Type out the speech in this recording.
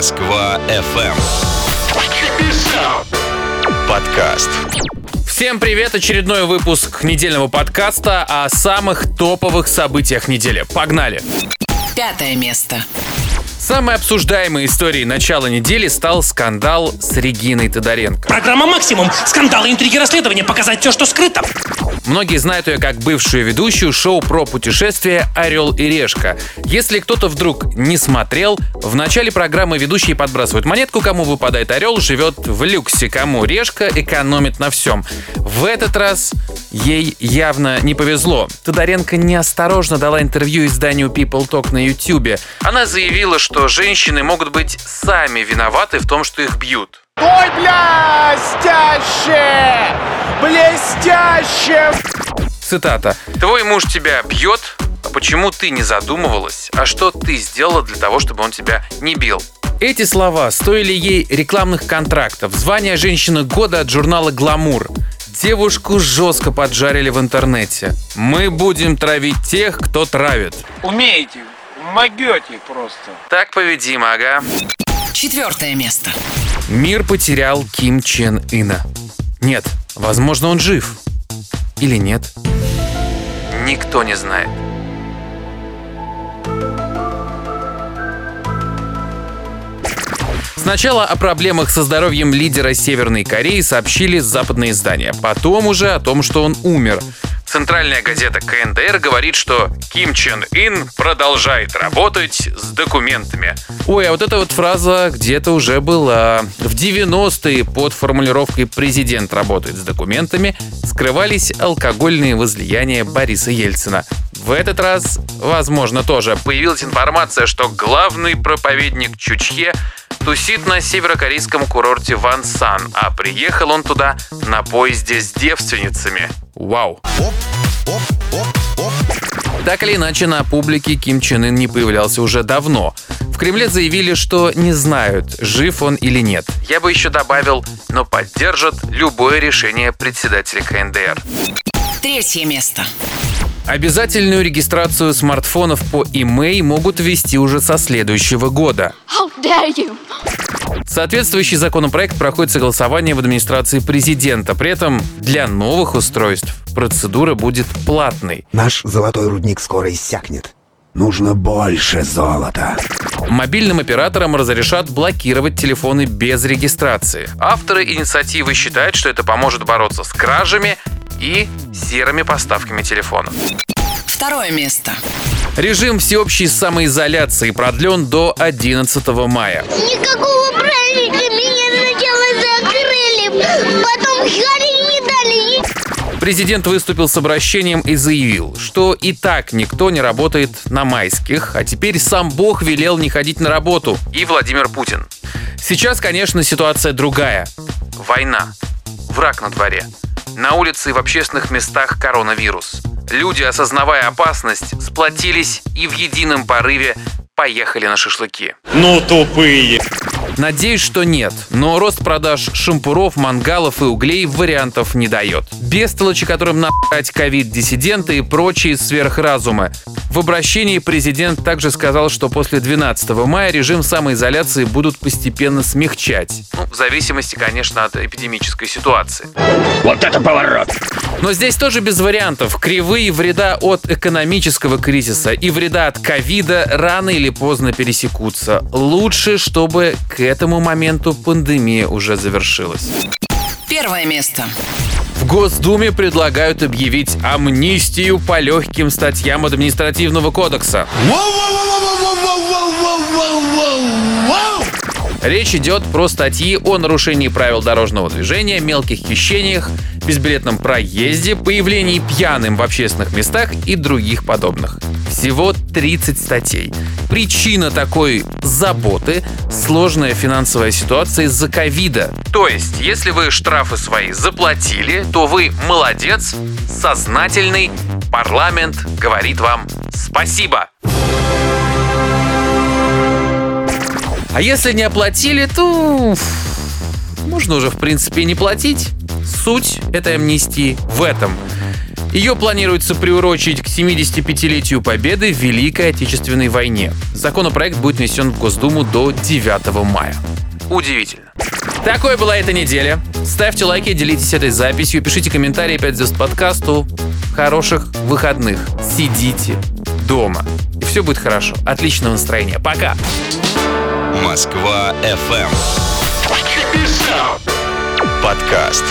Москва FM. Подкаст. Всем привет! Очередной выпуск недельного подкаста о самых топовых событиях недели. Погнали! Пятое место. Самой обсуждаемой историей начала недели стал скандал с Региной Тодоренко. Программа «Максимум». Скандалы, интриги, расследования. Показать все, что скрыто. Многие знают ее как бывшую ведущую шоу про путешествия «Орел и решка». Если кто-то вдруг не смотрел, в начале программы ведущие подбрасывают монетку, кому выпадает орел, живет в люксе, кому решка экономит на всем. В этот раз ей явно не повезло. Тодоренко неосторожно дала интервью изданию People Talk на YouTube. Она заявила, что женщины могут быть сами виноваты в том, что их бьют. Ой, блестяще! Блестяще! Цитата. «Твой муж тебя бьет, а почему ты не задумывалась? А что ты сделала для того, чтобы он тебя не бил?» Эти слова стоили ей рекламных контрактов, звания женщины года от журнала «Гламур». Девушку жестко поджарили в интернете. Мы будем травить тех, кто травит. Умеете, могете просто. Так поведимо, ага. Четвертое место. Мир потерял Ким Чен Ына. Нет, возможно, он жив. Или нет? Никто не знает. Сначала о проблемах со здоровьем лидера Северной Кореи сообщили западные издания. Потом уже о том, что он умер. Центральная газета КНДР говорит, что Ким Чен Ин продолжает работать с документами. Ой, а вот эта вот фраза где-то уже была. В 90-е под формулировкой «президент работает с документами» скрывались алкогольные возлияния Бориса Ельцина. В этот раз, возможно, тоже появилась информация, что главный проповедник Чучхе тусит на северокорейском курорте Вансан, а приехал он туда на поезде с девственницами. Вау. Так или иначе, на публике Ким Чен Ын не появлялся уже давно. В Кремле заявили, что не знают, жив он или нет. Я бы еще добавил, но поддержат любое решение председателя КНДР. Третье место. Обязательную регистрацию смартфонов по email могут ввести уже со следующего года. Dare you! Соответствующий законопроект проходит согласование в администрации президента. При этом для новых устройств процедура будет платной. Наш золотой рудник скоро иссякнет. Нужно больше золота. Мобильным операторам разрешат блокировать телефоны без регистрации. Авторы инициативы считают, что это поможет бороться с кражами и серыми поставками телефонов. Второе место. Режим всеобщей самоизоляции продлен до 11 мая. Никакого праздника меня сначала закрыли, потом не дали. Президент выступил с обращением и заявил, что и так никто не работает на майских, а теперь сам Бог велел не ходить на работу. И Владимир Путин. Сейчас, конечно, ситуация другая. Война. Враг на дворе. На улице и в общественных местах коронавирус. Люди, осознавая опасность, сплотились и в едином порыве поехали на шашлыки. Ну, тупые. Надеюсь, что нет, но рост продаж шампуров, мангалов и углей вариантов не дает. Бестолочи, которым нахать ковид-диссиденты и прочие сверхразумы. В обращении президент также сказал, что после 12 мая режим самоизоляции будут постепенно смягчать. Ну, в зависимости, конечно, от эпидемической ситуации. Вот это поворот. Но здесь тоже без вариантов. Кривые вреда от экономического кризиса и вреда от ковида рано или поздно пересекутся. Лучше, чтобы к этому моменту пандемия уже завершилась. Первое место. В Госдуме предлагают объявить амнистию по легким статьям административного кодекса. Речь идет про статьи о нарушении правил дорожного движения, мелких хищениях, безбилетном проезде, появлении пьяным в общественных местах и других подобных. Всего 30 статей. Причина такой заботы – сложная финансовая ситуация из-за ковида. То есть, если вы штрафы свои заплатили, то вы молодец, сознательный, парламент говорит вам спасибо. А если не оплатили, то можно уже в принципе не платить. Суть этой амнистии в этом. Ее планируется приурочить к 75-летию Победы в Великой Отечественной войне. Законопроект будет внесен в Госдуму до 9 мая. Удивительно. Такой была эта неделя. Ставьте лайки, делитесь этой записью, пишите комментарии 5 звезд подкасту. Хороших выходных. Сидите дома. И все будет хорошо. Отличного настроения. Пока. Москва FM. Подкаст.